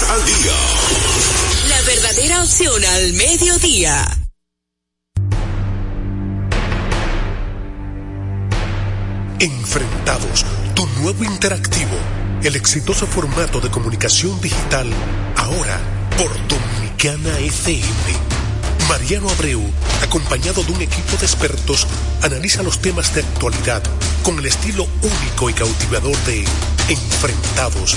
Al Día. La verdadera opción al mediodía. Enfrentados, tu nuevo interactivo, el exitoso formato de comunicación digital, ahora por Dominicana FM. Mariano Abreu, acompañado de un equipo de expertos, analiza los temas de actualidad con el estilo único y cautivador de Enfrentados,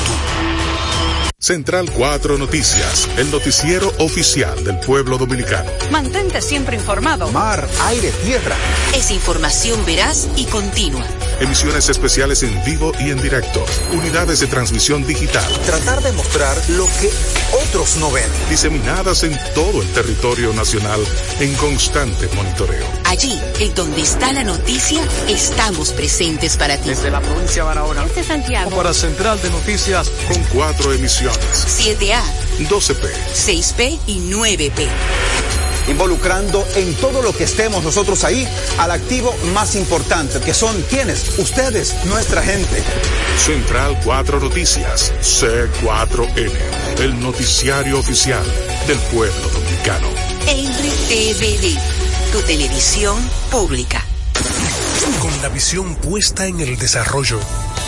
Central 4 Noticias, el noticiero oficial del pueblo dominicano. Mantente siempre informado. Mar, aire, tierra. Es información veraz y continua. Emisiones especiales en vivo y en directo. Unidades de transmisión digital. Tratar de mostrar lo que otros no ven. Diseminadas en todo el territorio nacional en constante monitoreo. Allí, en donde está la noticia, estamos presentes para ti. Desde la provincia de Barahona. Desde Santiago. Para Central de Noticias. Con cuatro emisiones. 7A, 12P, 6P y 9P. Involucrando en todo lo que estemos nosotros ahí al activo más importante, que son quienes, ustedes, nuestra gente. Central 4 Noticias, C4N, el noticiario oficial del pueblo dominicano. RTVD, tu televisión pública. Con la visión puesta en el desarrollo,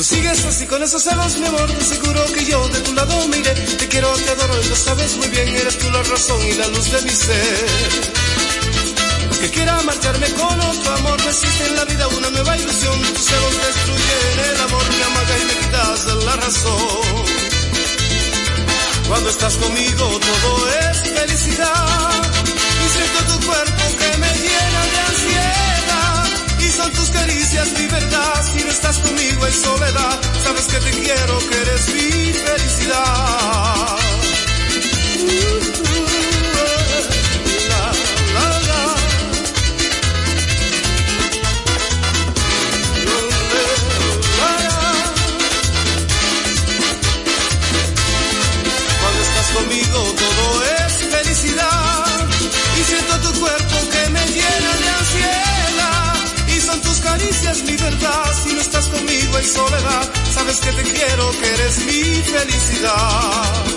Tú sigues así con esos celos, mi amor, te seguro que yo de tu lado me. Te quiero, te adoro y lo sabes muy bien. Eres tú la razón y la luz de mi ser. Que quiera marcharme con otro amor, no existe en la vida una nueva ilusión. Tus celos destruyen el amor, me amaga y me quitas la razón. Cuando estás conmigo todo es felicidad. Tus caricias mi verdad. Si no estás conmigo en soledad, sabes que te quiero, que eres mi felicidad. Conmigo en soledad, sabes que te quiero, que eres mi felicidad.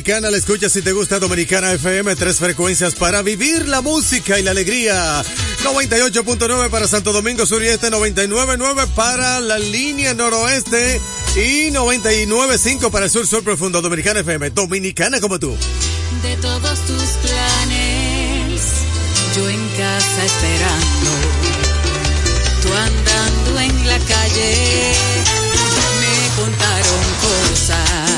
Dominicana. La escucha si te gusta Dominicana FM. Tres frecuencias para vivir la música y la alegría. 98.9 para Santo Domingo Sur y Este, 99.9 para la línea noroeste y 99.5 para el sur sur profundo. Dominicana FM. Dominicana como tú. De todos tus planes, yo en casa esperando. Tú andando en la calle, me contaron cosas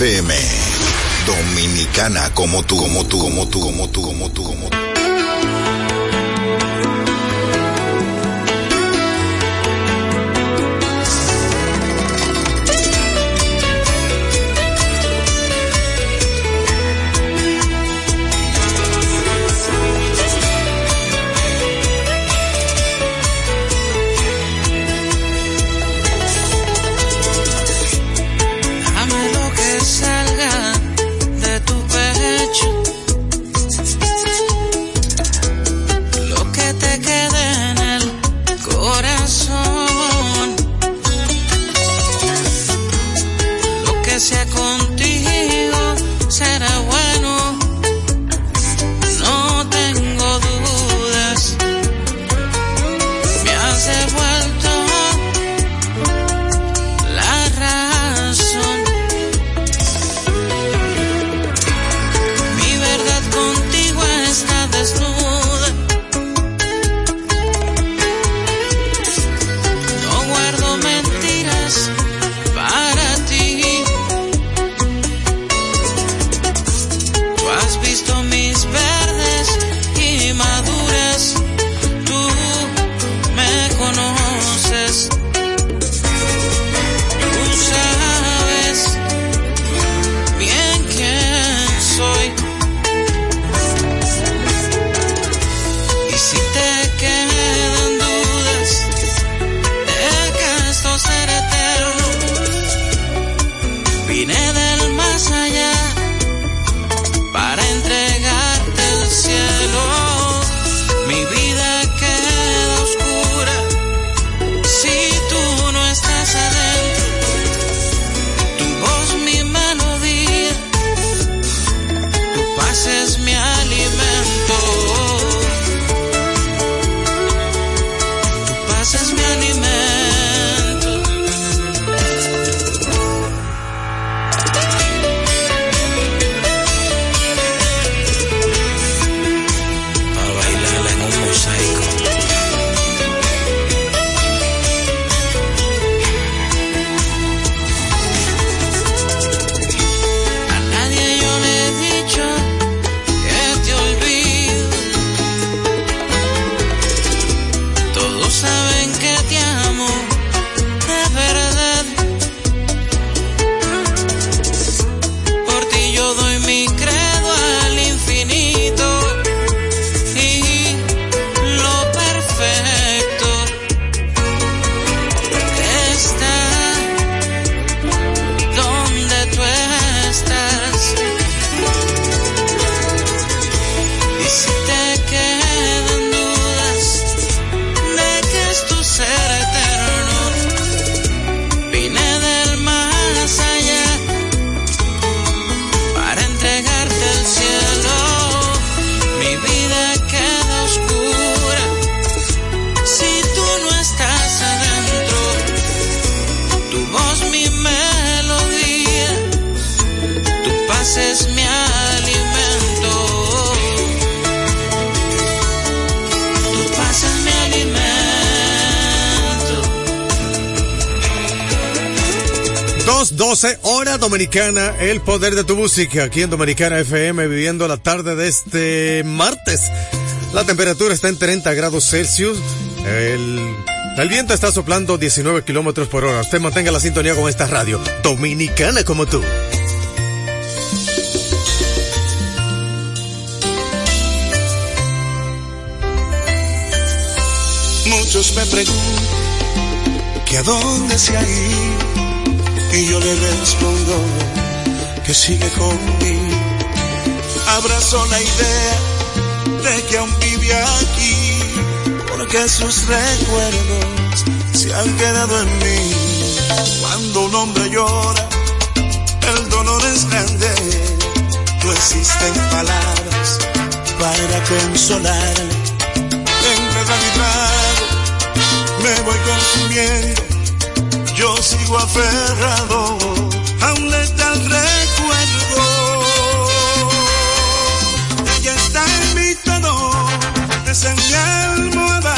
FM. Dominicana como tú, como tú, como tú, como tú, como tú, como. Dominicana, el poder de tu música, aquí en Dominicana FM, viviendo la tarde de este martes. La temperatura está en 30 grados Celsius, el, viento está soplando 19 kilómetros por hora. Usted mantenga la sintonía con esta radio, dominicana como tú. Muchos me preguntan que a dónde se ha ido y yo le respondo que sigue conmigo. Abrazo la idea de que aún vive aquí, porque sus recuerdos se han quedado en mí. Cuando un hombre llora, el dolor es grande, no existen palabras para consolarle. En vez de mi me voy consumiendo yo sigo aferrado a un letal recuerdo. Ella está en mi todo, es en mi almohada,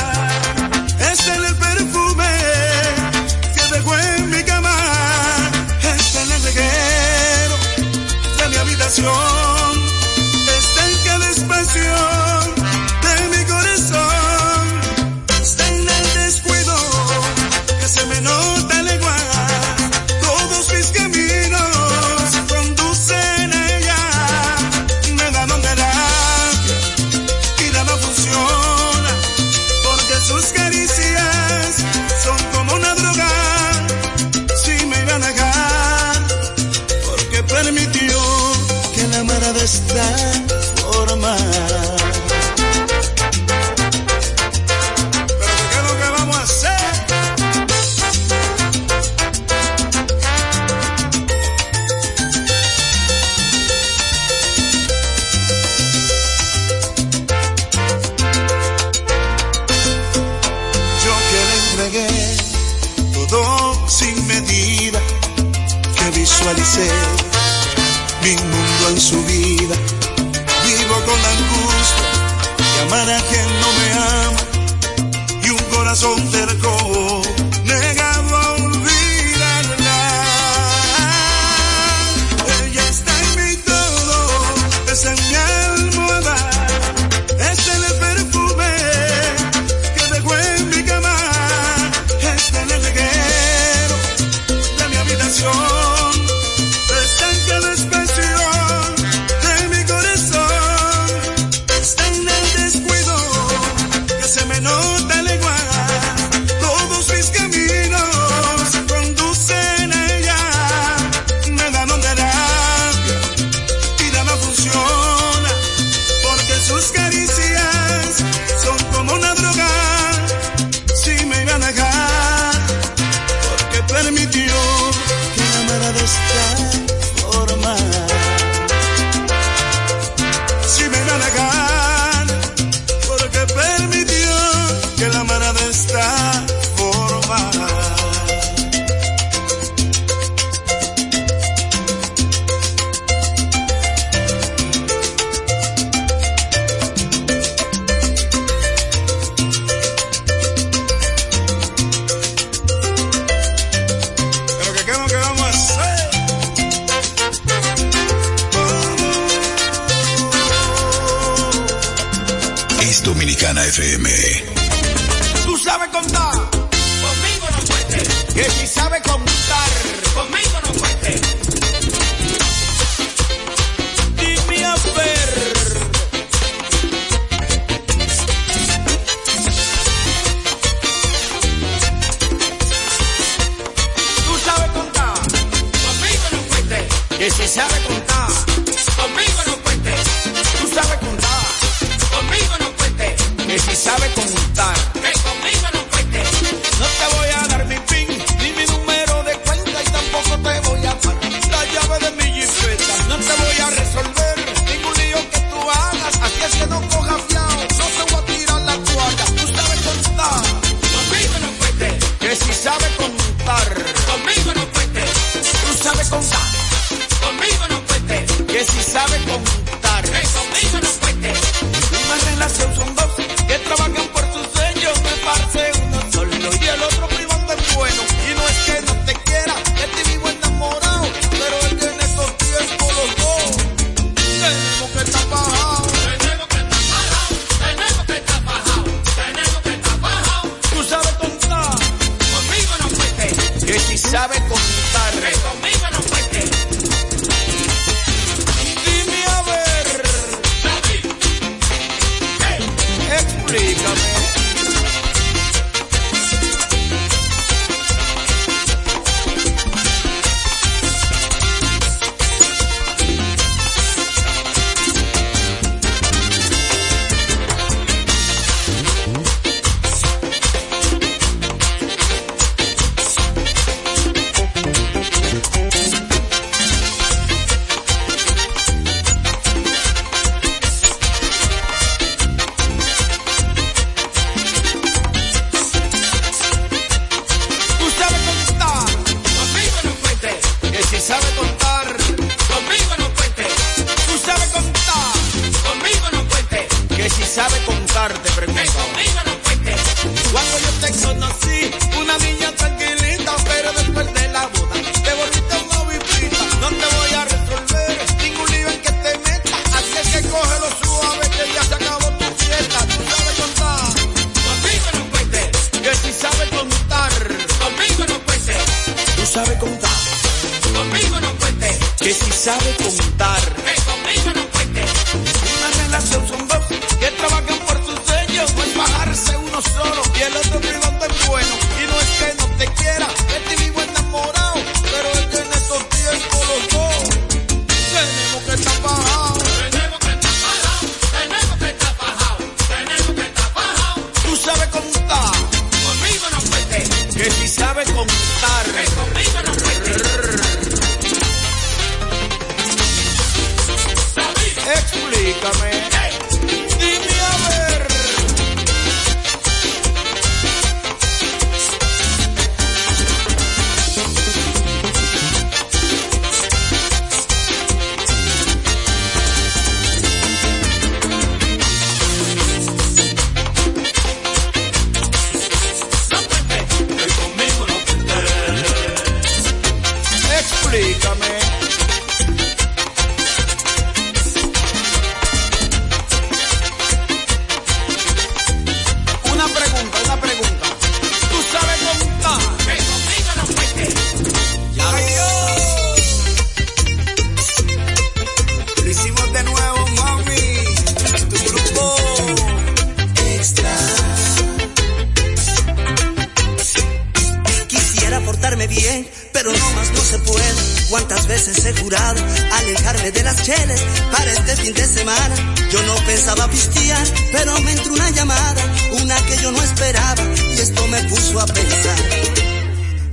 pero no más no se puede. Cuántas veces he jurado alejarme de las cheles para este fin de semana. Yo no pensaba pistear, pero me entró una llamada, una que yo no esperaba, y esto me puso a pensar.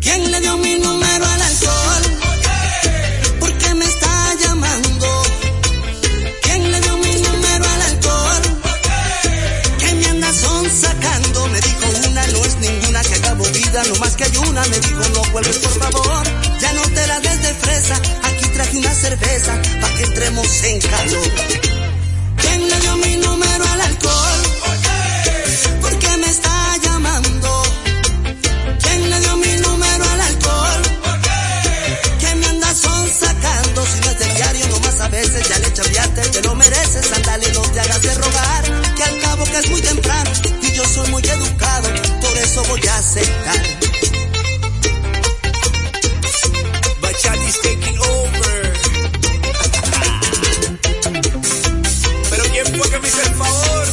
¿Quién le dio mi número al alcohol? No más que hay una. Me dijo no vuelves por favor, ya no te la des de fresa. Aquí traje una cerveza pa' que entremos en calor. ¿Quién le dio mi número al alcohol? ¿Por qué me está llamando? ¿Quién le dio mi número al alcohol? que me anda son. Si no es del diario, nomás a veces ya le chambeaste, te lo mereces. Andale, no te hagas de rogar, que al cabo que es muy temprano y yo soy muy educado, por eso voy a aceptar. Bachati's taking over. Pero ¿quién fue que me hizo el favor?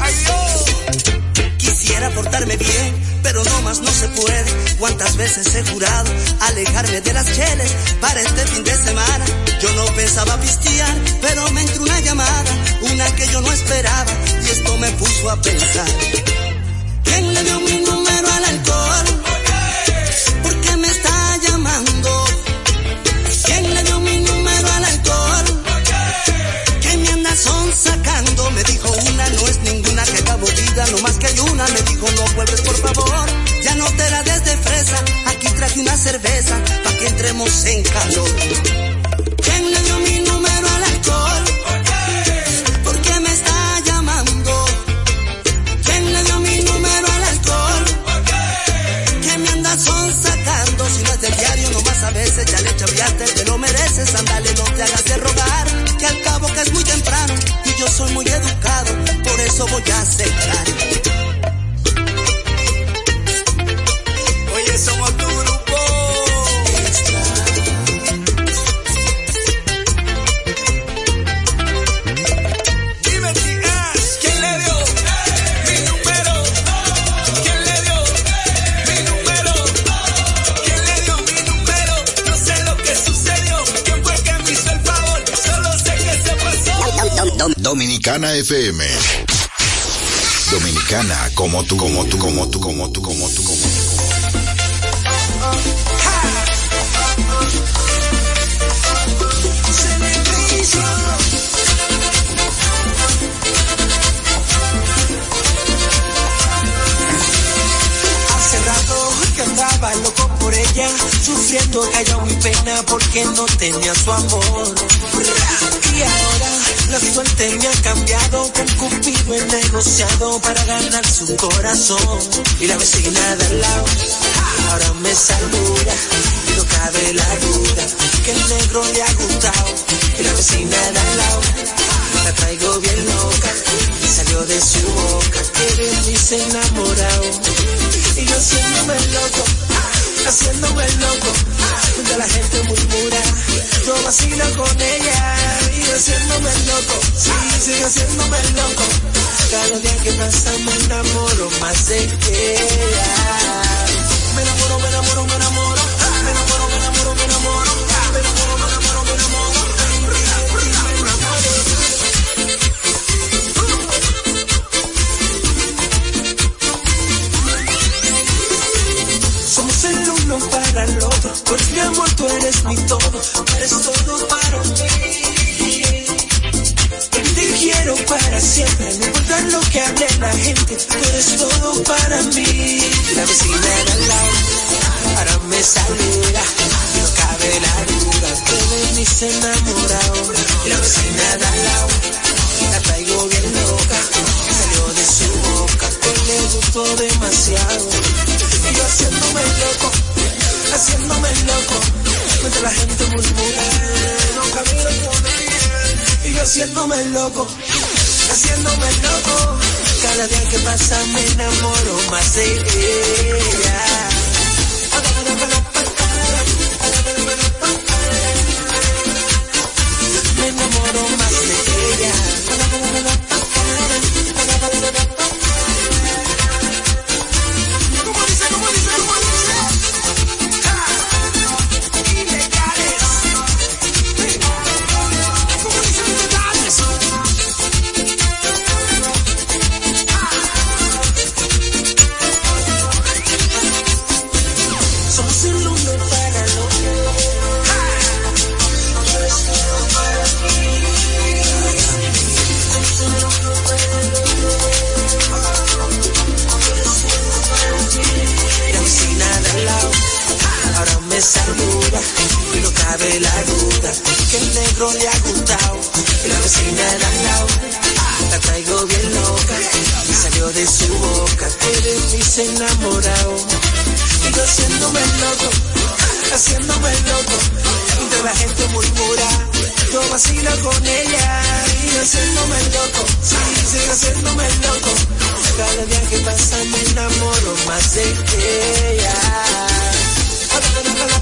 ¡Ay, Dios! Quisiera portarme bien, pero no más no se puede. Cuántas veces he jurado alejarme de las cheles para este fin de semana. Yo no pensaba pistear, pero me entró una llamada, una que yo no esperaba, y esto me puso a pensar. Cerveza pa' que entremos en calor. Chambeaste, te lo mereces. Andale, no te hagas de rogar, que al cabo que es muy temprano y yo soy muy educado, Dominicana FM. Dominicana como tú, como tú, como tú, como tú, como tú, como tú. Hace rato que andaba loco por ella, sufriendo callado mi pena porque no tenía su amor. Y ahora la suerte me ha cambiado, con Cupido he negociado para ganar su corazón. Y la vecina de al lado, ahora me saluda, y no cabe la duda, que el negro le ha gustado. Y la vecina de al lado, la traigo bien loca, y salió de su boca, que de mí se enamorado. Y yo siempre loco, haciéndome loco. Mientras la gente murmura, yo vacilo con ella y haciéndome loco. Sí, sigue haciéndome loco. Cada día que pasa me enamoro más de ella. Me enamoro, me enamoro, me enamoro. Otro, pues mi amor tú eres mi todo, tú eres todo para mí. Te quiero para siempre, no importa lo que hable la gente, tú eres todo para mí. La vecina de al lado, ahora me saluda, no cabe la duda que de mí se enamorado. La vecina de al lado, la traigo bien loca, salió de su boca, que le gustó demasiado. Mientras la gente murmura, no camino ella. Y yo haciéndome loco, haciéndome loco, cada día que pasa me enamoro más de ella. Saluda y no cabe la duda que el negro le ha gustado. Y la vecina de al lado, la traigo bien loca y salió de su boca que de se enamorado. Y yo haciéndome loco, haciéndome loco, entre la gente murmura, yo vacilo con ella y haciéndome loco, sí, sigo haciéndome loco. Cada día que pasa me enamoro más de ella i'll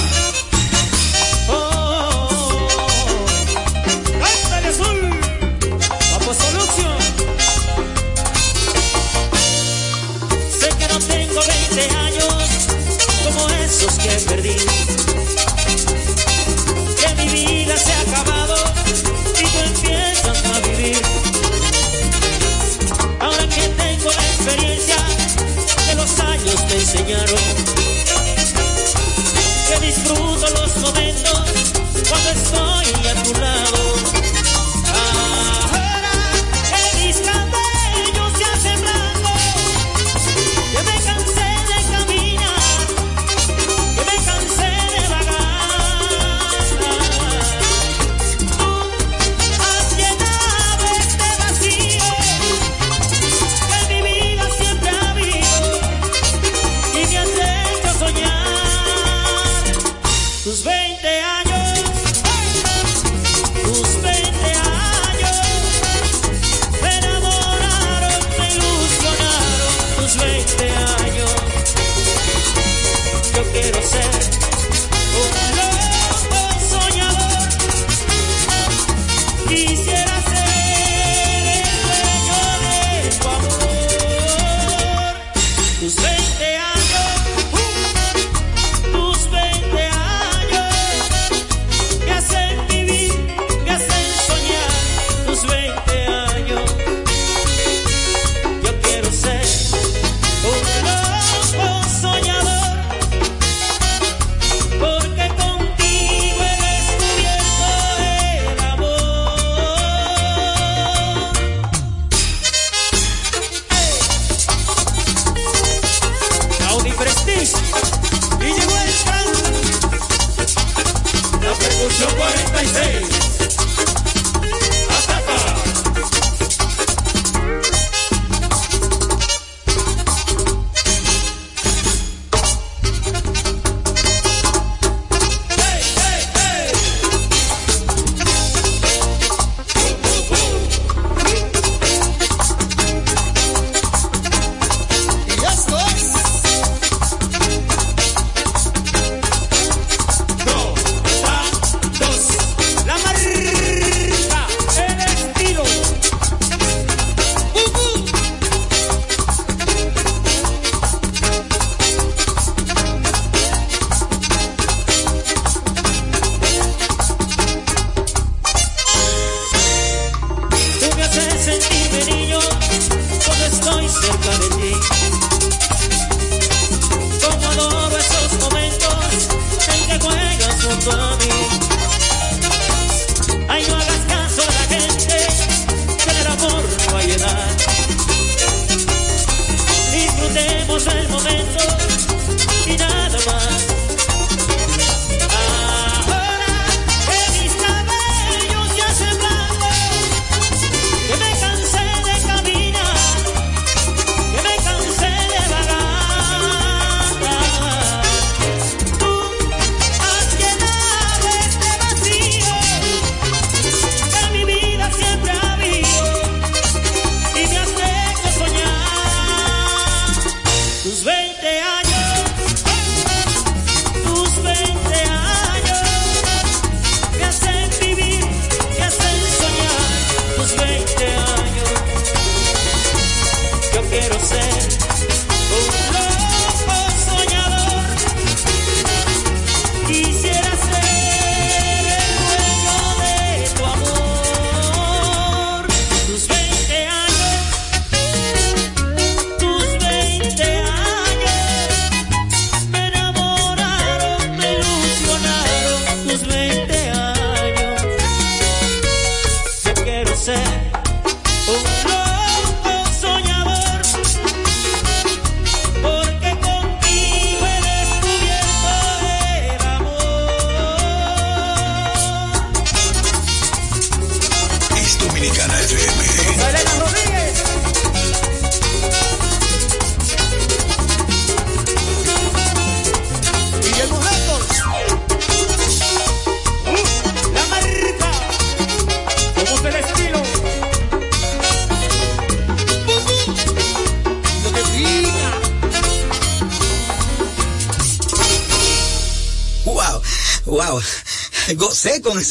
Enseñaron. Que disfruto los momentos cuando estoy a tu lado. Tus 20 años, tus 20 años, me enamoraron, me ilusionaron tus 20 años. Yo quiero ser un Oh.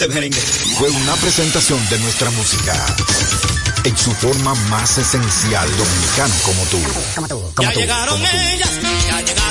Este Fue una presentación de nuestra música. En su forma más esencial, dominicano como tú. Ya llegaron ellas, ya llegaron.